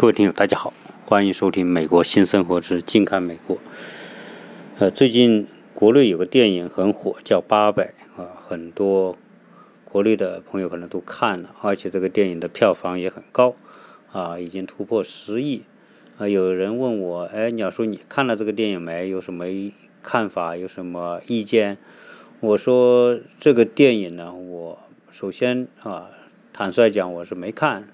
各位听友，大家好，欢迎收听《美国新生活之近看美国》。呃，最近国内有个电影很火，叫《八佰》啊，很多国内的朋友可能都看了，而且这个电影的票房也很高啊，已经突破十亿。啊，有人问我，哎，鸟叔，你看了这个电影没？有什么看法？有什么意见？我说这个电影呢，我首先啊，坦率讲，我是没看。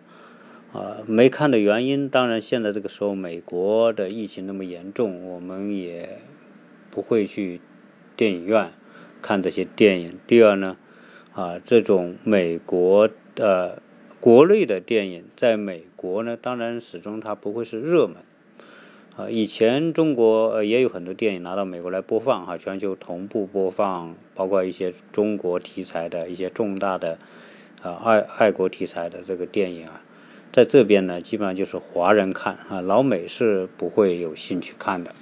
啊，没看的原因，当然现在这个时候美国的疫情那么严重，我们也不会去电影院看这些电影。第二呢，啊，这种美国的国内的电影，在美国呢，当然始终它不会是热门。啊，以前中国也有很多电影拿到美国来播放，哈，全球同步播放，包括一些中国题材的一些重大的啊爱爱国题材的这个电影啊。在这边呢，基本上就是华人看啊，老美是不会有兴趣看的。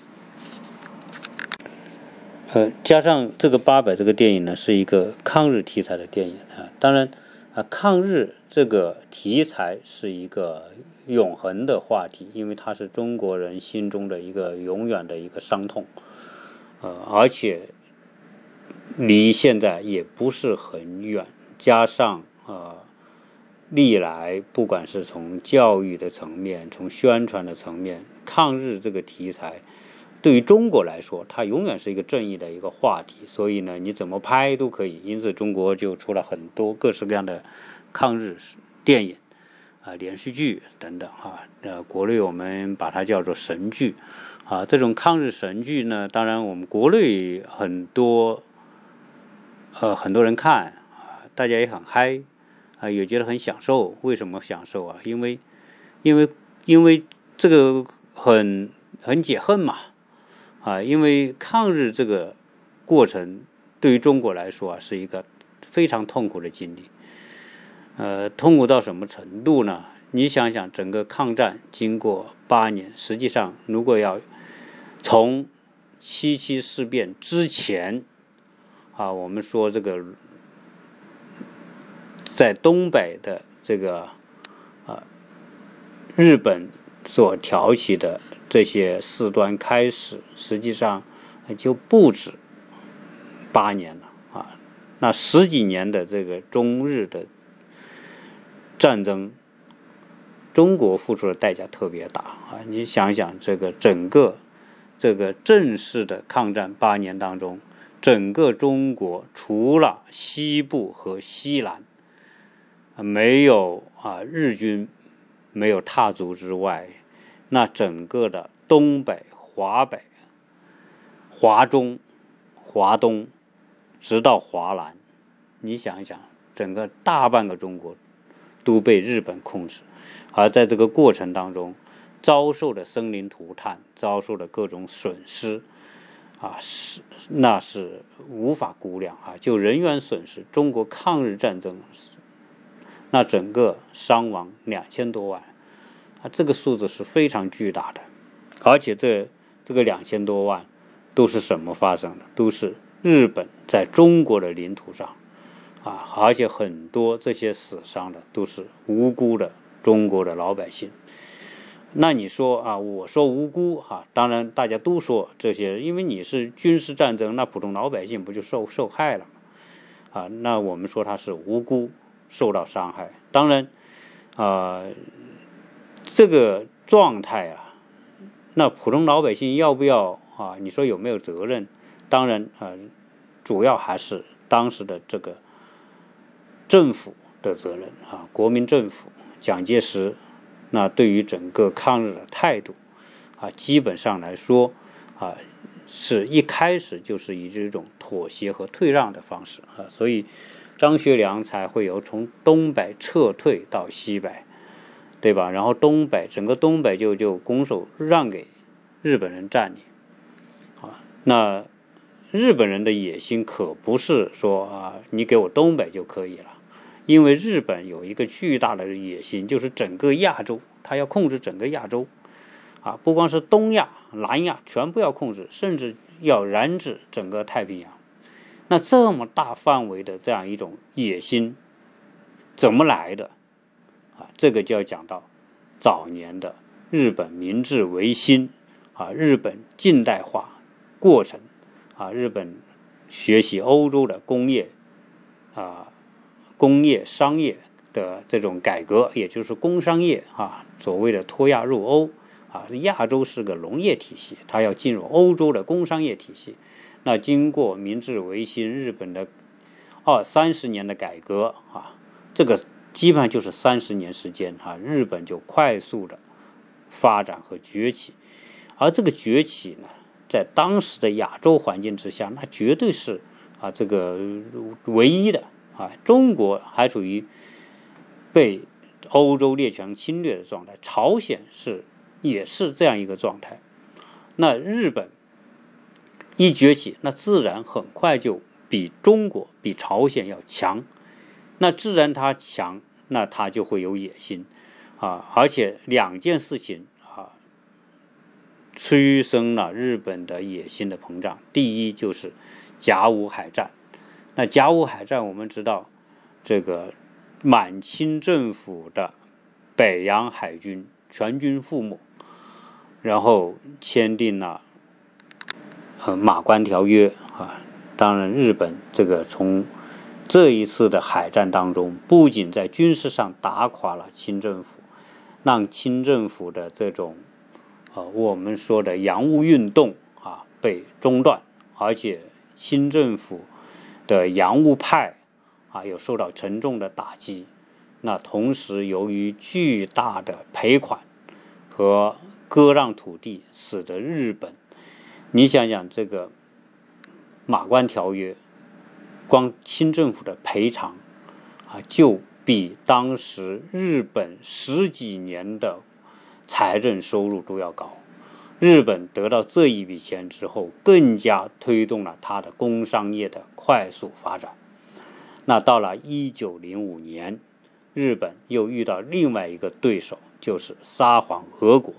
呃，加上这个《八佰》这个电影呢，是一个抗日题材的电影啊。当然啊，抗日这个题材是一个永恒的话题，因为它是中国人心中的一个永远的一个伤痛。呃，而且离现在也不是很远，加上啊。历来，不管是从教育的层面，从宣传的层面，抗日这个题材，对于中国来说，它永远是一个正义的一个话题。所以呢，你怎么拍都可以。因此，中国就出了很多各式各样的抗日电影啊、连续剧等等哈。呃，国内我们把它叫做神剧啊。这种抗日神剧呢，当然我们国内很多呃很多人看啊，大家也很嗨。啊，也觉得很享受。为什么享受啊？因为，因为，因为这个很很解恨嘛。啊，因为抗日这个过程对于中国来说啊，是一个非常痛苦的经历。呃，痛苦到什么程度呢？你想想，整个抗战经过八年，实际上如果要从七七事变之前啊，我们说这个。在东北的这个啊，日本所挑起的这些事端开始，实际上就不止八年了啊。那十几年的这个中日的战争，中国付出的代价特别大啊。你想想，这个整个这个正式的抗战八年当中，整个中国除了西部和西南。没有啊，日军没有踏足之外，那整个的东北、华北、华中、华东，直到华南，你想一想，整个大半个中国都被日本控制，而在这个过程当中，遭受的生灵涂炭，遭受的各种损失，啊，是那是无法估量啊！就人员损失，中国抗日战争。那整个伤亡两千多万，啊，这个数字是非常巨大的，而且这这个两千多万都是什么发生的？都是日本在中国的领土上，啊，而且很多这些死伤的都是无辜的中国的老百姓。那你说啊，我说无辜哈，当然大家都说这些，因为你是军事战争，那普通老百姓不就受受害了？啊，那我们说他是无辜。受到伤害，当然，啊，这个状态啊，那普通老百姓要不要啊？你说有没有责任？当然啊，主要还是当时的这个政府的责任啊，国民政府蒋介石，那对于整个抗日的态度啊，基本上来说啊，是一开始就是以这种妥协和退让的方式啊，所以。张学良才会有从东北撤退到西北，对吧？然后东北整个东北就就拱手让给日本人占领，啊，那日本人的野心可不是说啊，你给我东北就可以了，因为日本有一个巨大的野心，就是整个亚洲，他要控制整个亚洲，啊，不光是东亚、南亚全部要控制，甚至要染指整个太平洋。那这么大范围的这样一种野心，怎么来的？啊，这个就要讲到早年的日本明治维新啊，日本近代化过程啊，日本学习欧洲的工业啊，工业商业的这种改革，也就是工商业啊，所谓的脱亚入欧啊，亚洲是个农业体系，它要进入欧洲的工商业体系。那经过明治维新，日本的二三十年的改革啊，这个基本上就是三十年时间啊，日本就快速的发展和崛起。而这个崛起呢，在当时的亚洲环境之下，那绝对是啊这个唯一的啊。中国还处于被欧洲列强侵略的状态，朝鲜是也是这样一个状态。那日本。一崛起，那自然很快就比中国、比朝鲜要强。那自然它强，那它就会有野心啊！而且两件事情啊，催生了日本的野心的膨胀。第一就是甲午海战。那甲午海战，我们知道，这个满清政府的北洋海军全军覆没，然后签订了。呃，马关条约啊，当然，日本这个从这一次的海战当中，不仅在军事上打垮了清政府，让清政府的这种呃我们说的洋务运动啊被中断，而且清政府的洋务派啊又受到沉重的打击。那同时，由于巨大的赔款和割让土地，使得日本。你想想这个《马关条约》，光清政府的赔偿啊，就比当时日本十几年的财政收入都要高。日本得到这一笔钱之后，更加推动了它的工商业的快速发展。那到了一九零五年，日本又遇到另外一个对手，就是沙皇俄国。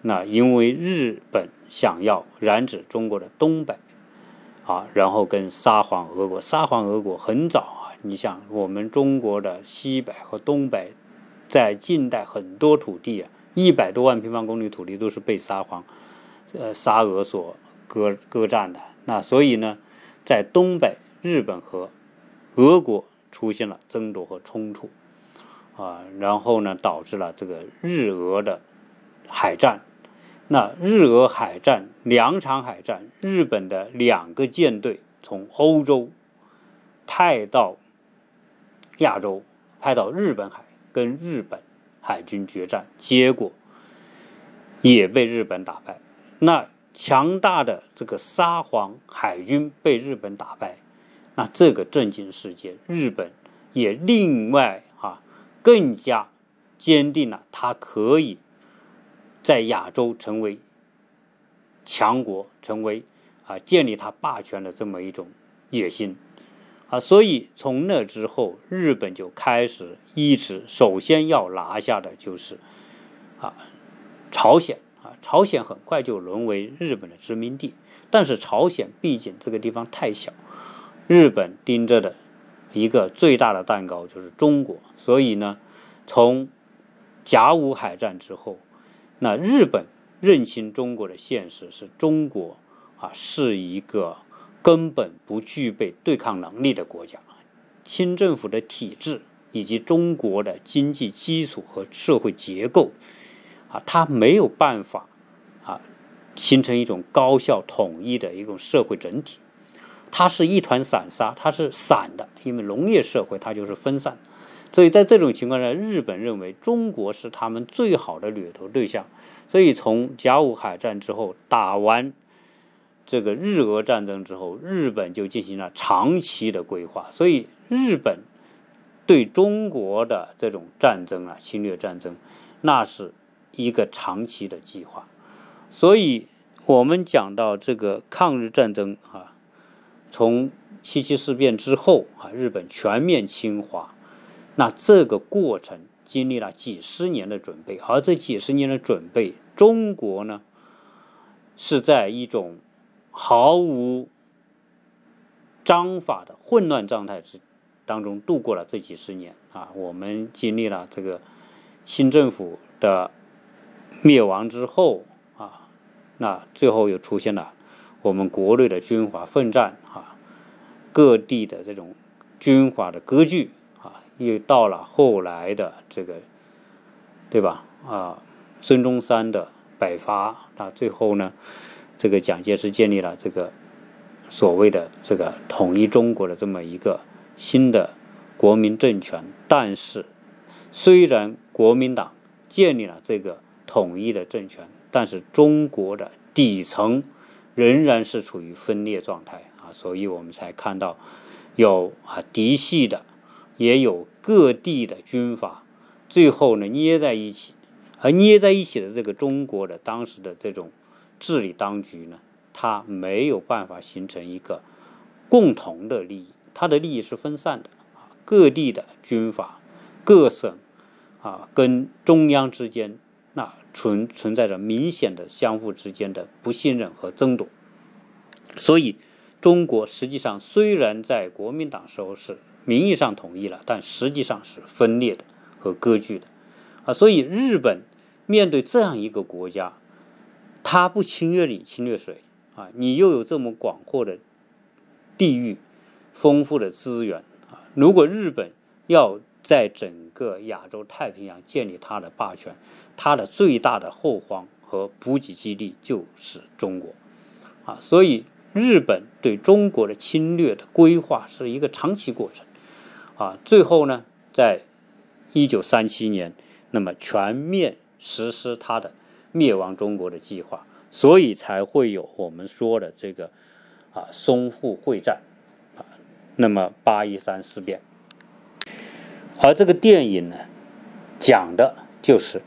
那因为日本。想要染指中国的东北，啊，然后跟沙皇俄国，沙皇俄国很早啊，你想我们中国的西北和东北，在近代很多土地啊，一百多万平方公里土地都是被沙皇，呃，沙俄所割割占的。那所以呢，在东北，日本和俄国出现了争夺和冲突，啊，然后呢，导致了这个日俄的海战。那日俄海战两场海战，日本的两个舰队从欧洲派到亚洲，派到日本海跟日本海军决战，结果也被日本打败。那强大的这个沙皇海军被日本打败，那这个震惊世界，日本也另外啊更加坚定了他可以。在亚洲成为强国，成为啊建立他霸权的这么一种野心啊，所以从那之后，日本就开始一直首先要拿下的就是啊朝鲜啊，朝鲜很快就沦为日本的殖民地，但是朝鲜毕竟这个地方太小，日本盯着的一个最大的蛋糕就是中国，所以呢，从甲午海战之后。那日本认清中国的现实，是中国啊是一个根本不具备对抗能力的国家，清政府的体制以及中国的经济基础和社会结构啊，它没有办法啊形成一种高效统一的一种社会整体，它是一团散沙，它是散的，因为农业社会它就是分散。所以在这种情况下，日本认为中国是他们最好的掠夺对象。所以从甲午海战之后，打完这个日俄战争之后，日本就进行了长期的规划。所以日本对中国的这种战争啊，侵略战争，那是一个长期的计划。所以我们讲到这个抗日战争啊，从七七事变之后啊，日本全面侵华。那这个过程经历了几十年的准备，而这几十年的准备，中国呢是在一种毫无章法的混乱状态之当中度过了这几十年啊。我们经历了这个清政府的灭亡之后啊，那最后又出现了我们国内的军阀混战啊，各地的这种军阀的割据，又到了后来的这个，对吧？啊，孙中山的北伐啊，最后呢，这个蒋介石建立了这个所谓的这个统一中国的这么一个新的国民政权，但是虽然国民党建立了这个。统一的政权，但是中国的底层仍然是处于分裂状态啊，所以我们才看到有啊嫡系的，也有各地的军阀，最后呢捏在一起，而捏在一起的这个中国的当时的这种治理当局呢，它没有办法形成一个共同的利益，它的利益是分散的，各地的军阀、各省啊跟中央之间。那存存在着明显的相互之间的不信任和争夺，所以中国实际上虽然在国民党时候是名义上统一了，但实际上是分裂的和割据的啊。所以日本面对这样一个国家，他不侵略你，侵略谁啊？你又有这么广阔的地域、丰富的资源啊？如果日本要在整个亚洲太平洋建立它的霸权。它的最大的后方和补给基地就是中国，啊，所以日本对中国的侵略的规划是一个长期过程，啊，最后呢，在一九三七年，那么全面实施他的灭亡中国的计划，所以才会有我们说的这个啊淞沪会战，啊，那么八一三事变，而这个电影呢，讲的就是。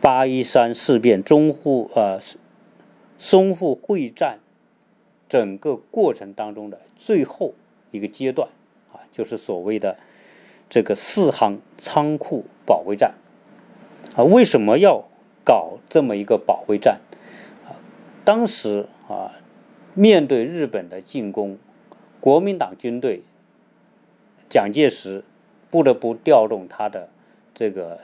八一三事变、淞沪呃淞沪会战整个过程当中的最后一个阶段，就是所谓的这个四行仓库保卫战啊。为什么要搞这么一个保卫战啊？当时啊，面对日本的进攻，国民党军队蒋介石不得不调动他的这个。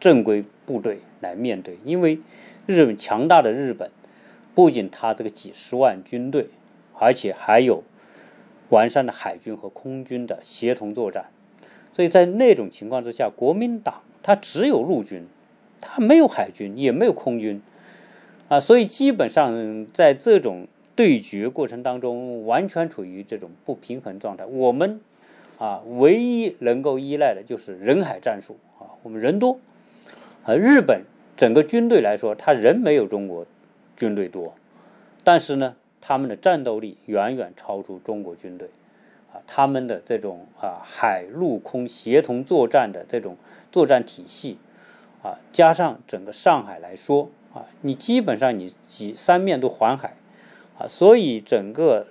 正规部队来面对，因为日本强大的日本，不仅他这个几十万军队，而且还有完善的海军和空军的协同作战，所以在那种情况之下，国民党他只有陆军，他没有海军，也没有空军，啊，所以基本上在这种对决过程当中，完全处于这种不平衡状态。我们啊，唯一能够依赖的就是人海战术啊，我们人多。而日本整个军队来说，他人没有中国军队多，但是呢，他们的战斗力远远超出中国军队，啊，他们的这种啊海陆空协同作战的这种作战体系，啊，加上整个上海来说，啊，你基本上你几三面都环海，啊，所以整个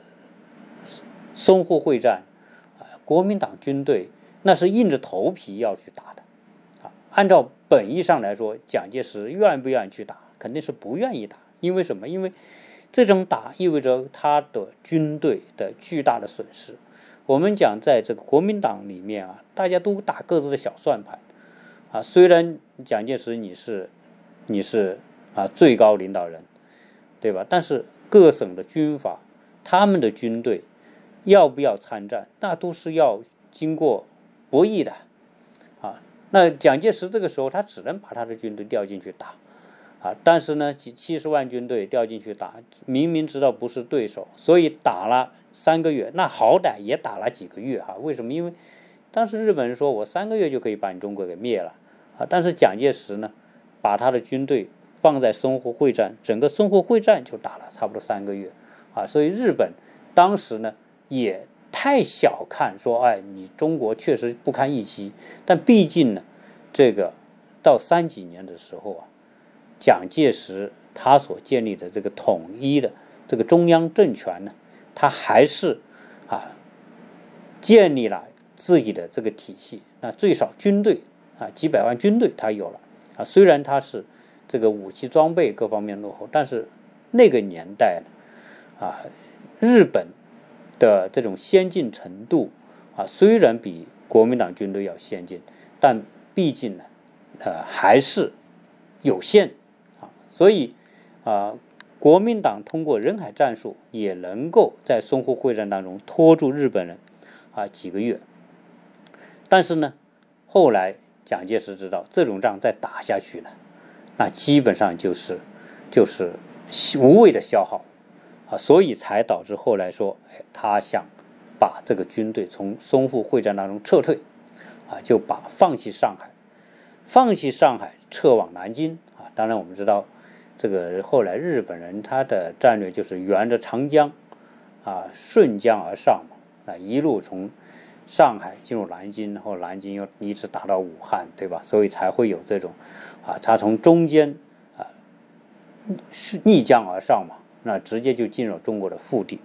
淞沪会战，啊，国民党军队那是硬着头皮要去打的，啊，按照。本意上来说，蒋介石愿不愿意去打，肯定是不愿意打。因为什么？因为这种打意味着他的军队的巨大的损失。我们讲，在这个国民党里面啊，大家都打各自的小算盘啊。虽然蒋介石你是你是啊最高领导人，对吧？但是各省的军阀，他们的军队要不要参战，那都是要经过博弈的。啊那蒋介石这个时候，他只能把他的军队调进去打，啊，但是呢，几七十万军队调进去打，明明知道不是对手，所以打了三个月，那好歹也打了几个月哈。为什么？因为当时日本人说我三个月就可以把你中国给灭了，啊，但是蒋介石呢，把他的军队放在淞沪会战，整个淞沪会战就打了差不多三个月，啊，所以日本当时呢也。太小看说，哎，你中国确实不堪一击，但毕竟呢，这个到三几年的时候啊，蒋介石他所建立的这个统一的这个中央政权呢，他还是啊建立了自己的这个体系，那最少军队啊几百万军队他有了啊，虽然他是这个武器装备各方面落后，但是那个年代呢啊日本。的这种先进程度啊，虽然比国民党军队要先进，但毕竟呢，呃，还是有限。所以啊，国民党通过人海战术也能够在淞沪会战当中拖住日本人啊几个月。但是呢，后来蒋介石知道这种仗再打下去呢，那基本上就是就是无谓的消耗啊，所以才导致后来说，哎，他想把这个军队从淞沪会战当中撤退啊，就把放弃上海，放弃上海，撤往南京啊。当然我们知道，这个后来日本人他的战略就是沿着长江啊顺江而上嘛，啊一路从。上海进入南京，然后南京又一直打到武汉，对吧？所以才会有这种，啊，他从中间啊是逆江而上嘛，那直接就进入中国的腹地。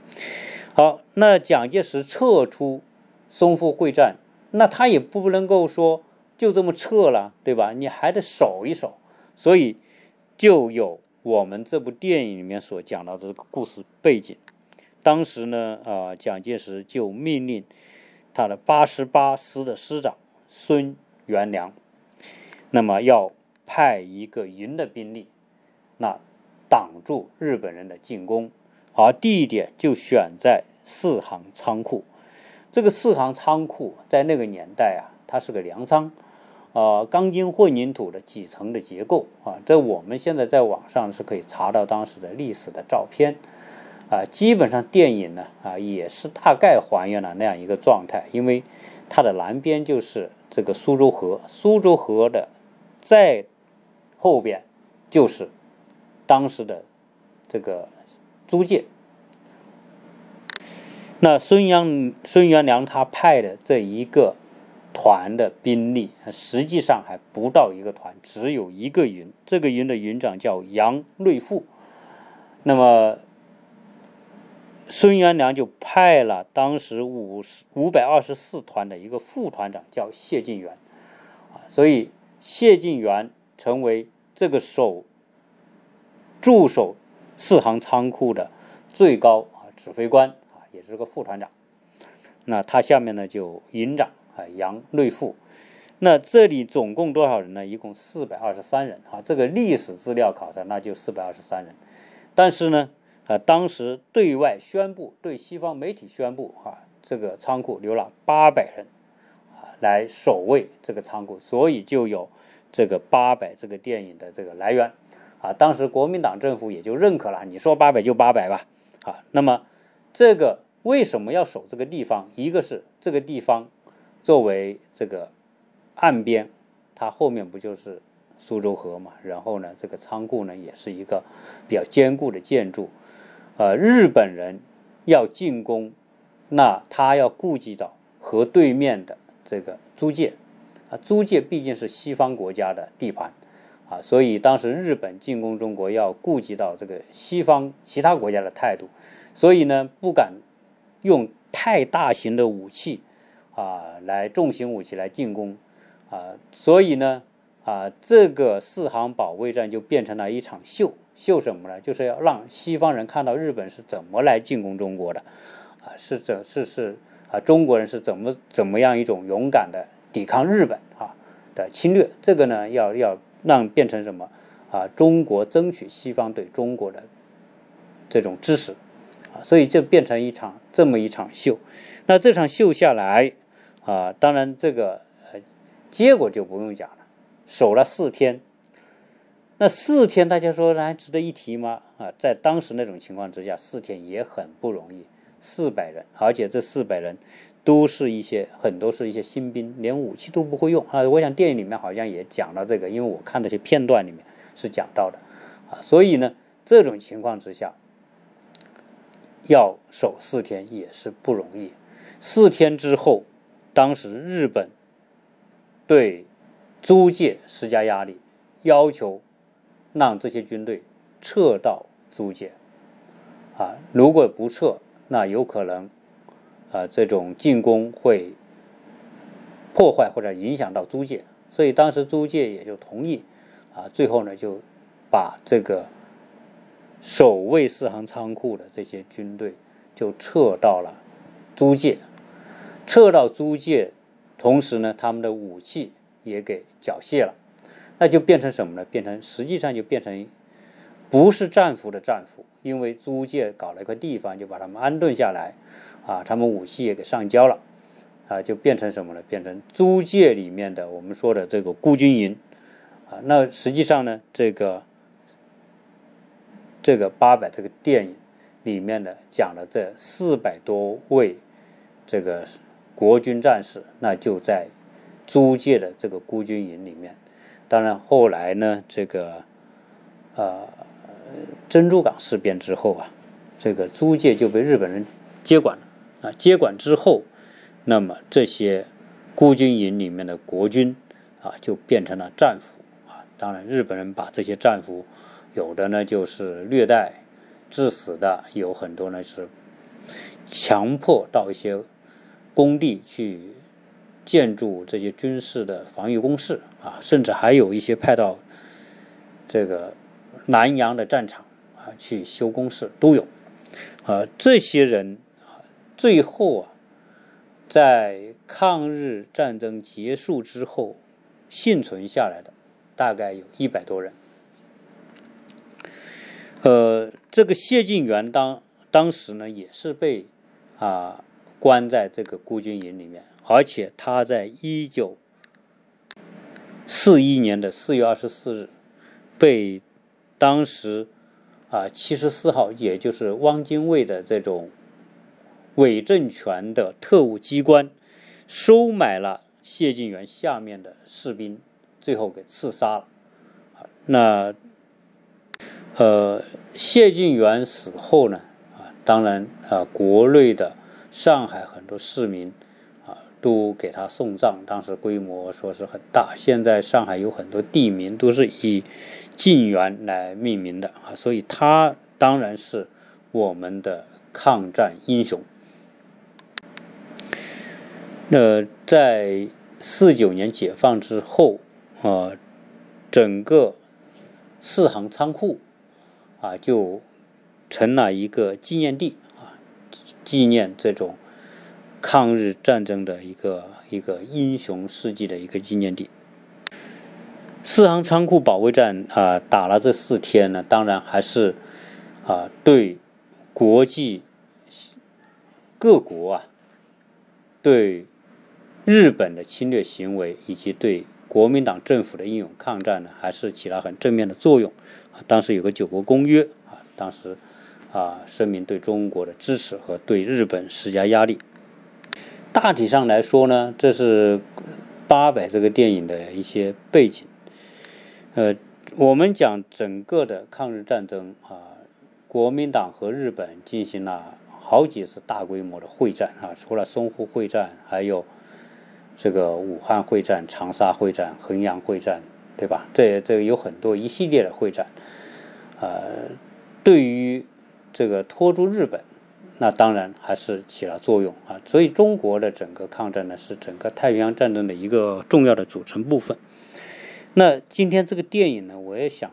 好，那蒋介石撤出淞沪会战，那他也不能够说就这么撤了，对吧？你还得守一守。所以就有我们这部电影里面所讲到的这个故事背景。当时呢，啊，蒋介石就命令。他的八十八师的师长孙元良，那么要派一个营的兵力，那挡住日本人的进攻，而地点就选在四行仓库。这个四行仓库在那个年代啊，它是个粮仓，啊，钢筋混凝土的几层的结构啊，这我们现在在网上是可以查到当时的历史的照片。啊，基本上电影呢，啊，也是大概还原了那样一个状态，因为它的南边就是这个苏州河，苏州河的在后边就是当时的这个租界。那孙杨孙元良他派的这一个团的兵力，实际上还不到一个团，只有一个营，这个营的营长叫杨瑞富，那么。孙元良就派了当时五十五百二十四团的一个副团长，叫谢晋元，所以谢晋元成为这个守驻守四行仓库的最高啊指挥官啊，也是个副团长。那他下面呢就营长啊杨瑞富。那这里总共多少人呢？一共四百二十三人啊。这个历史资料考察，那就四百二十三人。但是呢。啊，当时对外宣布，对西方媒体宣布，啊，这个仓库留了八百人，啊，来守卫这个仓库，所以就有这个八百这个电影的这个来源，啊，当时国民党政府也就认可了，你说八百就八百吧，啊，那么这个为什么要守这个地方？一个是这个地方作为这个岸边，它后面不就是苏州河嘛，然后呢，这个仓库呢也是一个比较坚固的建筑。呃，日本人要进攻，那他要顾及到河对面的这个租界，啊，租界毕竟是西方国家的地盘，啊，所以当时日本进攻中国要顾及到这个西方其他国家的态度，所以呢，不敢用太大型的武器，啊，来重型武器来进攻，啊，所以呢，啊，这个四行保卫战就变成了一场秀。秀什么呢？就是要让西方人看到日本是怎么来进攻中国的，啊，是怎是是啊，中国人是怎么怎么样一种勇敢的抵抗日本啊的侵略？这个呢，要要让变成什么啊？中国争取西方对中国的这种支持啊，所以就变成一场这么一场秀。那这场秀下来啊，当然这个呃结果就不用讲了，守了四天。那四天，大家说还值得一提吗？啊，在当时那种情况之下，四天也很不容易。四百人，而且这四百人都是一些很多是一些新兵，连武器都不会用啊。我想电影里面好像也讲了这个，因为我看那些片段里面是讲到的啊。所以呢，这种情况之下要守四天也是不容易。四天之后，当时日本对租界施加压力，要求。让这些军队撤到租界，啊，如果不撤，那有可能，啊，这种进攻会破坏或者影响到租界，所以当时租界也就同意，啊，最后呢就把这个守卫四行仓库的这些军队就撤到了租界，撤到租界，同时呢，他们的武器也给缴械了。那就变成什么呢？变成实际上就变成不是战俘的战俘，因为租界搞了一块地方，就把他们安顿下来，啊，他们武器也给上交了，啊，就变成什么呢？变成租界里面的我们说的这个孤军营，啊，那实际上呢，这个这个八百这个电影里面的讲了这四百多位这个国军战士，那就在租界的这个孤军营里面。当然后来呢，这个呃。珍珠港事变之后啊，这个租界就被日本人接管了啊。接管之后，那么这些孤军营里面的国军啊，就变成了战俘啊。当然，日本人把这些战俘，有的呢就是虐待致死的，有很多呢是强迫到一些工地去建筑这些军事的防御工事啊，甚至还有一些派到这个。南洋的战场啊，去修工事都有，啊，这些人啊，最后啊，在抗日战争结束之后幸存下来的，大概有一百多人。呃，这个谢晋元当当时呢，也是被啊关在这个孤军营里面，而且他在一九四一年的四月二十四日被。当时，啊，七十四号，也就是汪精卫的这种伪政权的特务机关，收买了谢晋元下面的士兵，最后给刺杀了。那，呃，谢晋元死后呢，啊，当然啊，国内的上海很多市民啊，都给他送葬，当时规模说是很大。现在上海有很多地名都是以。晋元来命名的啊，所以他当然是我们的抗战英雄。那在四九年解放之后啊，整个四行仓库啊就成了一个纪念地，纪念这种抗日战争的一个一个英雄事迹的一个纪念地。四行仓库保卫战啊，打了这四天呢，当然还是啊，对国际各国啊，对日本的侵略行为以及对国民党政府的英勇抗战呢，还是起了很正面的作用。啊，当时有个九国公约啊，当时啊声明对中国的支持和对日本施加压力。大体上来说呢，这是八百这个电影的一些背景。呃，我们讲整个的抗日战争啊，国民党和日本进行了好几次大规模的会战啊，除了淞沪会战，还有这个武汉会战、长沙会战、衡阳会战，对吧？这这有很多一系列的会战，呃，对于这个拖住日本，那当然还是起了作用啊。所以中国的整个抗战呢，是整个太平洋战争的一个重要的组成部分。那今天这个电影呢，我也想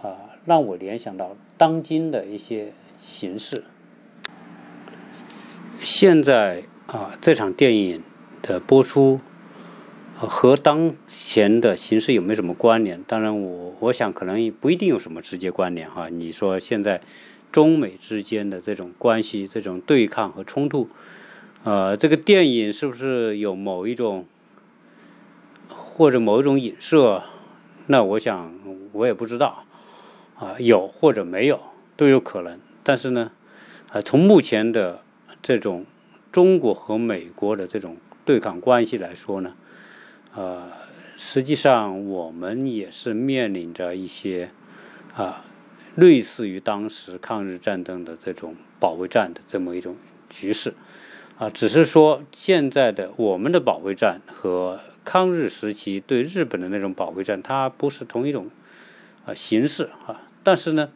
啊，让我联想到当今的一些形势。现在啊，这场电影的播出和当前的形势有没有什么关联？当然，我我想可能不一定有什么直接关联哈。你说现在中美之间的这种关系、这种对抗和冲突，呃，这个电影是不是有某一种？或者某一种影射，那我想我也不知道，啊，有或者没有都有可能。但是呢，啊，从目前的这种中国和美国的这种对抗关系来说呢，呃，实际上我们也是面临着一些啊，类似于当时抗日战争的这种保卫战的这么一种局势，啊，只是说现在的我们的保卫战和。抗日时期对日本的那种保卫战，它不是同一种啊形式啊，但是呢，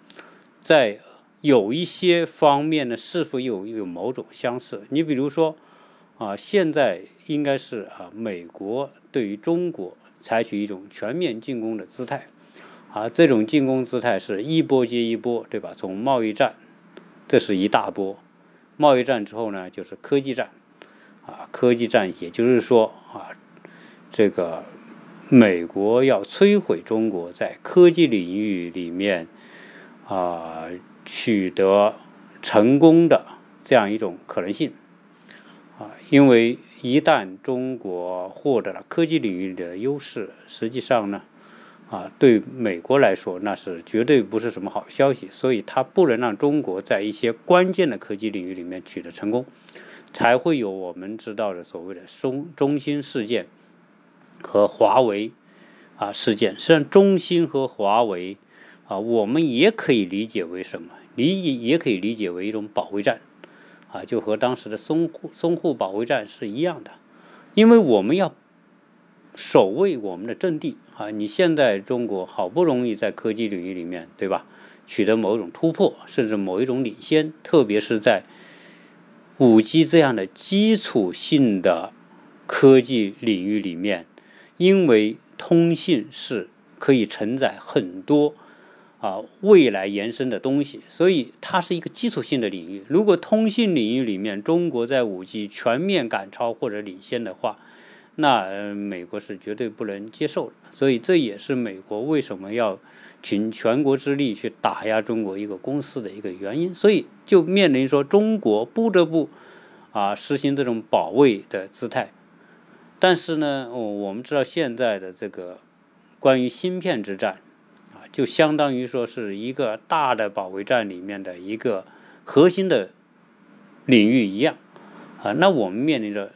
在有一些方面呢，是否有有某种相似？你比如说啊，现在应该是啊，美国对于中国采取一种全面进攻的姿态啊，这种进攻姿态是一波接一波，对吧？从贸易战，这是一大波，贸易战之后呢，就是科技战啊，科技战也就是说啊。这个美国要摧毁中国在科技领域里面啊取得成功的这样一种可能性啊，因为一旦中国获得了科技领域的优势，实际上呢。啊，对美国来说，那是绝对不是什么好消息，所以它不能让中国在一些关键的科技领域里面取得成功，才会有我们知道的所谓的中中兴事件和华为啊事件。实际上，中兴和华为啊，我们也可以理解为什么？理解也可以理解为一种保卫战啊，就和当时的淞沪淞沪保卫战是一样的，因为我们要。守卫我们的阵地啊！你现在中国好不容易在科技领域里面，对吧？取得某一种突破，甚至某一种领先，特别是在五 G 这样的基础性的科技领域里面，因为通信是可以承载很多啊未来延伸的东西，所以它是一个基础性的领域。如果通信领域里面中国在五 G 全面赶超或者领先的话，那美国是绝对不能接受的，所以这也是美国为什么要倾全国之力去打压中国一个公司的一个原因。所以就面临说中国不得不啊实行这种保卫的姿态。但是呢，我们知道现在的这个关于芯片之战啊，就相当于说是一个大的保卫战里面的一个核心的领域一样啊。那我们面临着。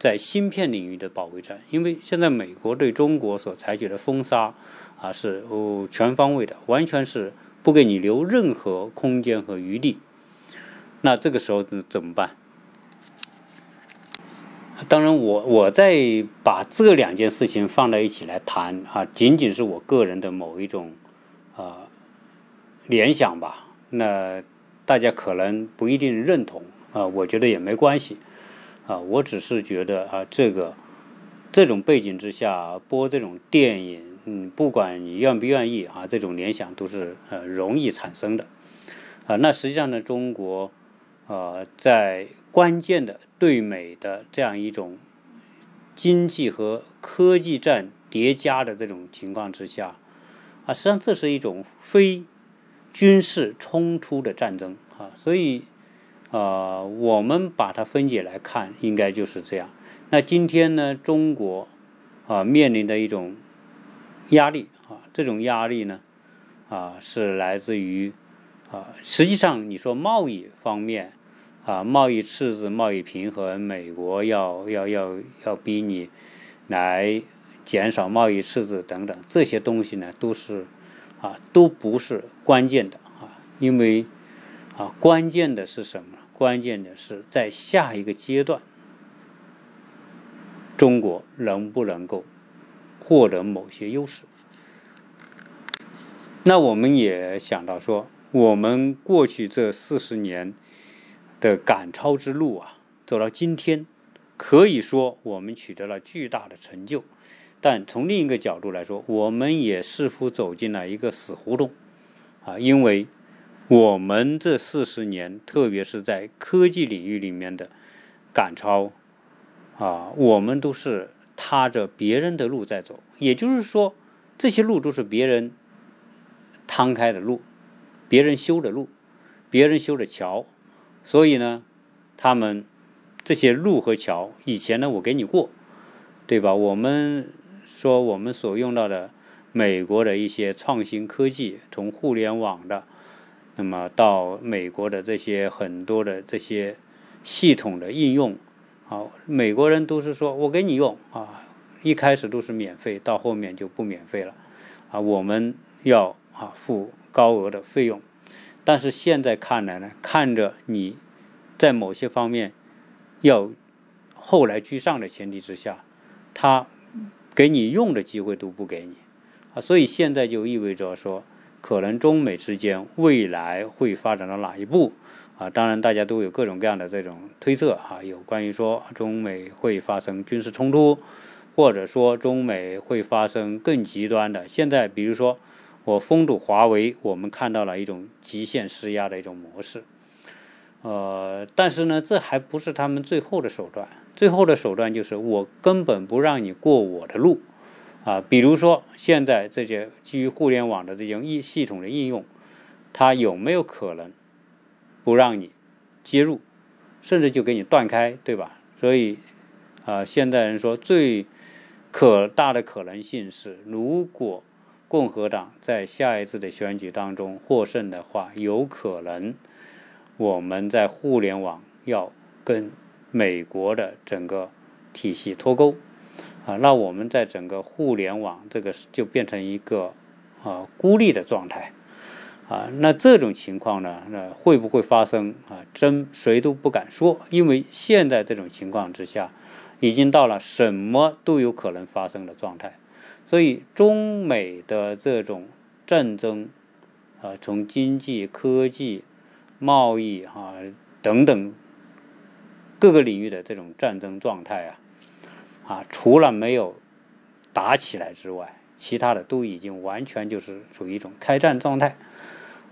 在芯片领域的保卫战，因为现在美国对中国所采取的封杀啊是哦全方位的，完全是不给你留任何空间和余地。那这个时候怎么办？当然，我我在把这两件事情放在一起来谈啊，仅仅是我个人的某一种啊联想吧。那大家可能不一定认同啊，我觉得也没关系。啊，我只是觉得啊，这个这种背景之下播这种电影，嗯，不管你愿不愿意啊，这种联想都是呃容易产生的。啊，那实际上呢，中国呃在关键的对美的这样一种经济和科技战叠加的这种情况之下，啊，实际上这是一种非军事冲突的战争啊，所以。啊，我们把它分解来看，应该就是这样。那今天呢，中国啊面临的一种压力啊，这种压力呢啊是来自于啊，实际上你说贸易方面啊，贸易赤字、贸易平衡，美国要要要要逼你来减少贸易赤字等等这些东西呢，都是啊都不是关键的啊，因为啊关键的是什么？关键的是，在下一个阶段，中国能不能够获得某些优势？那我们也想到说，我们过去这四十年的赶超之路啊，走到今天，可以说我们取得了巨大的成就。但从另一个角度来说，我们也似乎走进了一个死胡同啊，因为。我们这四十年，特别是在科技领域里面的赶超，啊，我们都是踏着别人的路在走。也就是说，这些路都是别人摊开的路，别人修的路，别人修的桥。所以呢，他们这些路和桥，以前呢我给你过，对吧？我们说我们所用到的美国的一些创新科技，从互联网的。那么到美国的这些很多的这些系统的应用，啊，美国人都是说我给你用啊，一开始都是免费，到后面就不免费了，啊，我们要啊付高额的费用，但是现在看来呢，看着你在某些方面要后来居上的前提之下，他给你用的机会都不给你，啊，所以现在就意味着说。可能中美之间未来会发展到哪一步啊？当然，大家都有各种各样的这种推测啊，有关于说中美会发生军事冲突，或者说中美会发生更极端的。现在，比如说我封堵华为，我们看到了一种极限施压的一种模式。呃，但是呢，这还不是他们最后的手段，最后的手段就是我根本不让你过我的路。啊，比如说现在这些基于互联网的这种应系统的应用，它有没有可能不让你接入，甚至就给你断开，对吧？所以啊，现代人说最可大的可能性是，如果共和党在下一次的选举当中获胜的话，有可能我们在互联网要跟美国的整个体系脱钩啊，那我们在整个互联网这个就变成一个啊孤立的状态啊，那这种情况呢，那会不会发生啊？真谁都不敢说，因为现在这种情况之下，已经到了什么都有可能发生的状态。所以，中美的这种战争，啊，从经济、科技、贸易啊等等各个领域的这种战争状态啊，啊，除了没有打起来之外，其他的都已经完全就是处于一种开战状态，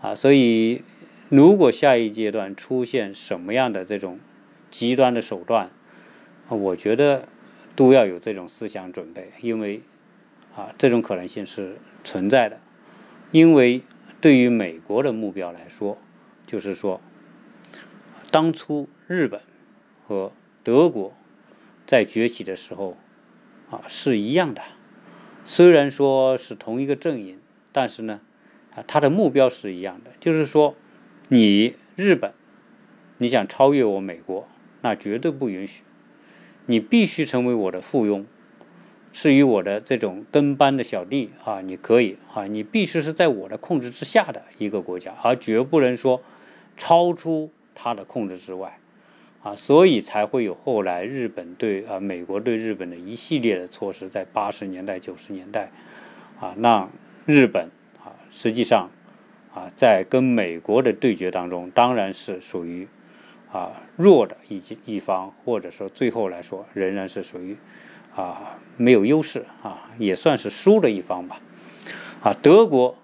啊，所以如果下一阶段出现什么样的这种极端的手段，我觉得都要有这种思想准备，因为。啊，这种可能性是存在的，因为对于美国的目标来说，就是说，当初日本和德国在崛起的时候，啊是一样的，虽然说是同一个阵营，但是呢，啊它的目标是一样的，就是说，你日本，你想超越我美国，那绝对不允许，你必须成为我的附庸。至于我的这种跟班的小弟啊，你可以啊，你必须是在我的控制之下的一个国家，而绝不能说超出他的控制之外。啊，所以才会有后来日本对啊美国对日本的一系列的措施，在八十年代九十年代啊，让日本啊实际上啊在跟美国的对决当中，当然是属于啊弱的一一方，或者说最后来说仍然是属于。啊，没有优势啊，也算是输的一方吧。啊，德国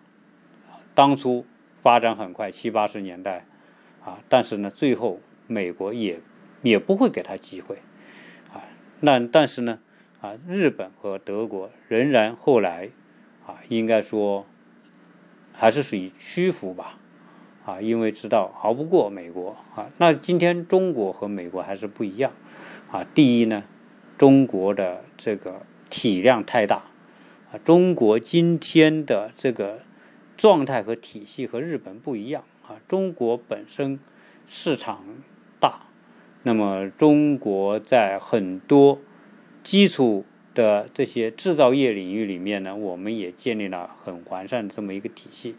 当初发展很快，七八十年代啊，但是呢，最后美国也也不会给他机会啊。那但是呢，啊，日本和德国仍然后来啊，应该说还是属于屈服吧。啊，因为知道熬不过美国啊。那今天中国和美国还是不一样啊。第一呢。中国的这个体量太大，啊，中国今天的这个状态和体系和日本不一样啊。中国本身市场大，那么中国在很多基础的这些制造业领域里面呢，我们也建立了很完善的这么一个体系，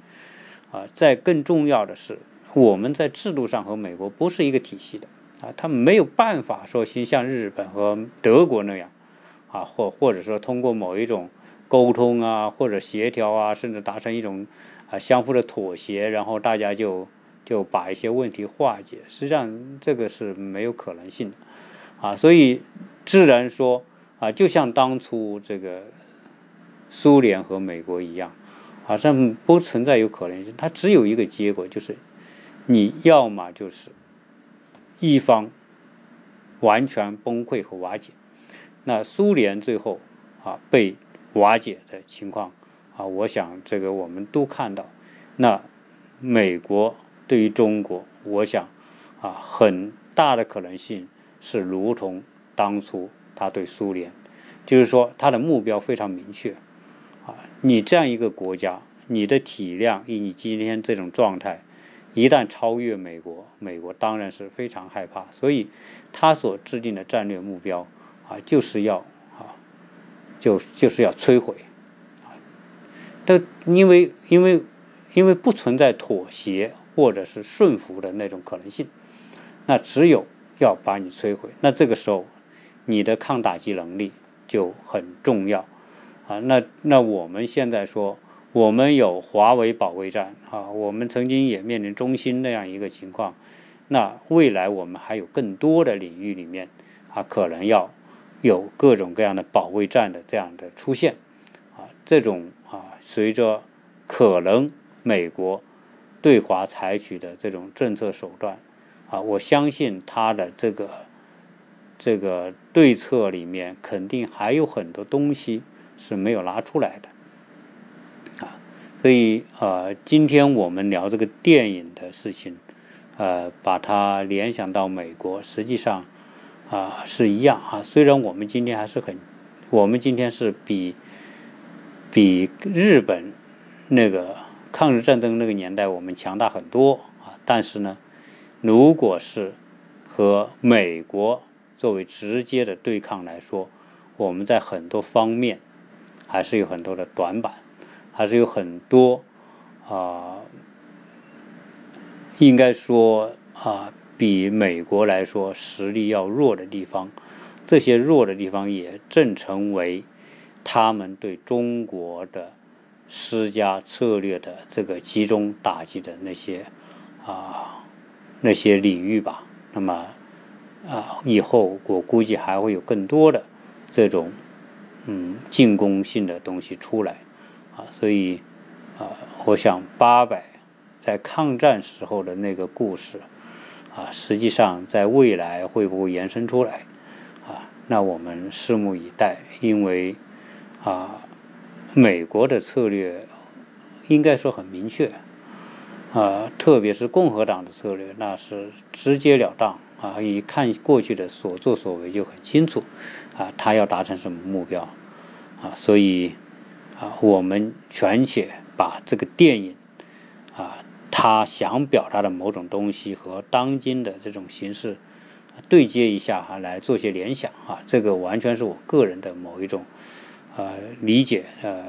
啊，在更重要的是，我们在制度上和美国不是一个体系的。啊，他没有办法说先像日本和德国那样，啊，或或者说通过某一种沟通啊，或者协调啊，甚至达成一种啊相互的妥协，然后大家就就把一些问题化解。实际上这个是没有可能性的，啊，所以自然说啊，就像当初这个苏联和美国一样，好像不存在有可能性，它只有一个结果，就是你要么就是。一方完全崩溃和瓦解，那苏联最后啊被瓦解的情况啊，我想这个我们都看到。那美国对于中国，我想啊很大的可能性是如同当初他对苏联，就是说他的目标非常明确啊，你这样一个国家，你的体量以你今天这种状态。一旦超越美国，美国当然是非常害怕，所以他所制定的战略目标啊，就是要啊，就就是要摧毁啊。但因为因为因为不存在妥协或者是顺服的那种可能性，那只有要把你摧毁。那这个时候，你的抗打击能力就很重要啊。那那我们现在说。我们有华为保卫战啊，我们曾经也面临中兴那样一个情况，那未来我们还有更多的领域里面啊，可能要有各种各样的保卫战的这样的出现啊，这种啊，随着可能美国对华采取的这种政策手段啊，我相信他的这个这个对策里面肯定还有很多东西是没有拿出来的。所所以啊，今天我们聊这个电影的事情，呃，把它联想到美国，实际上啊是一样啊。虽然我们今天还是很，我们今天是比比日本那个抗日战争那个年代我们强大很多啊，但是呢，如果是和美国作为直接的对抗来说，我们在很多方面还是有很多的短板，还是有很多啊，应该说啊，比美国来说实力要弱的地方。这些弱的地方也正成为他们对中国的施加策略的这个集中打击的那些啊那些领域吧。那么，啊，以后我估计还会有更多的这种嗯进攻性的东西出来，啊，所以啊，我想八百在抗战时候的那个故事，啊，实际上在未来会不会延伸出来，啊，那我们拭目以待，因为啊，美国的策略应该说很明确。啊，特别是共和党的策略，那是直截了当啊！一看过去的所作所为就很清楚，啊，他要达成什么目标，啊，所以啊，我们权且把这个电影啊，他想表达的某种东西和当今的这种形式对接一下哈，来做些联想啊，这个完全是我个人的某一种呃理解，呃，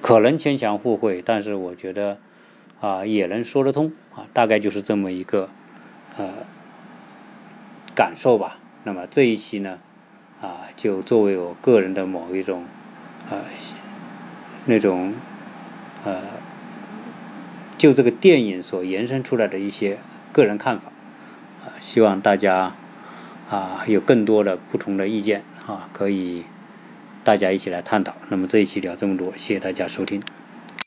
可能牵强附会，但是我觉得。啊，也能说得通啊，大概就是这么一个呃感受吧。那么这一期呢，啊，就作为我个人的某一种呃那种呃就这个电影所延伸出来的一些个人看法啊，希望大家啊有更多的不同的意见啊，可以大家一起来探讨。那么这一期聊这么多，谢谢大家收听。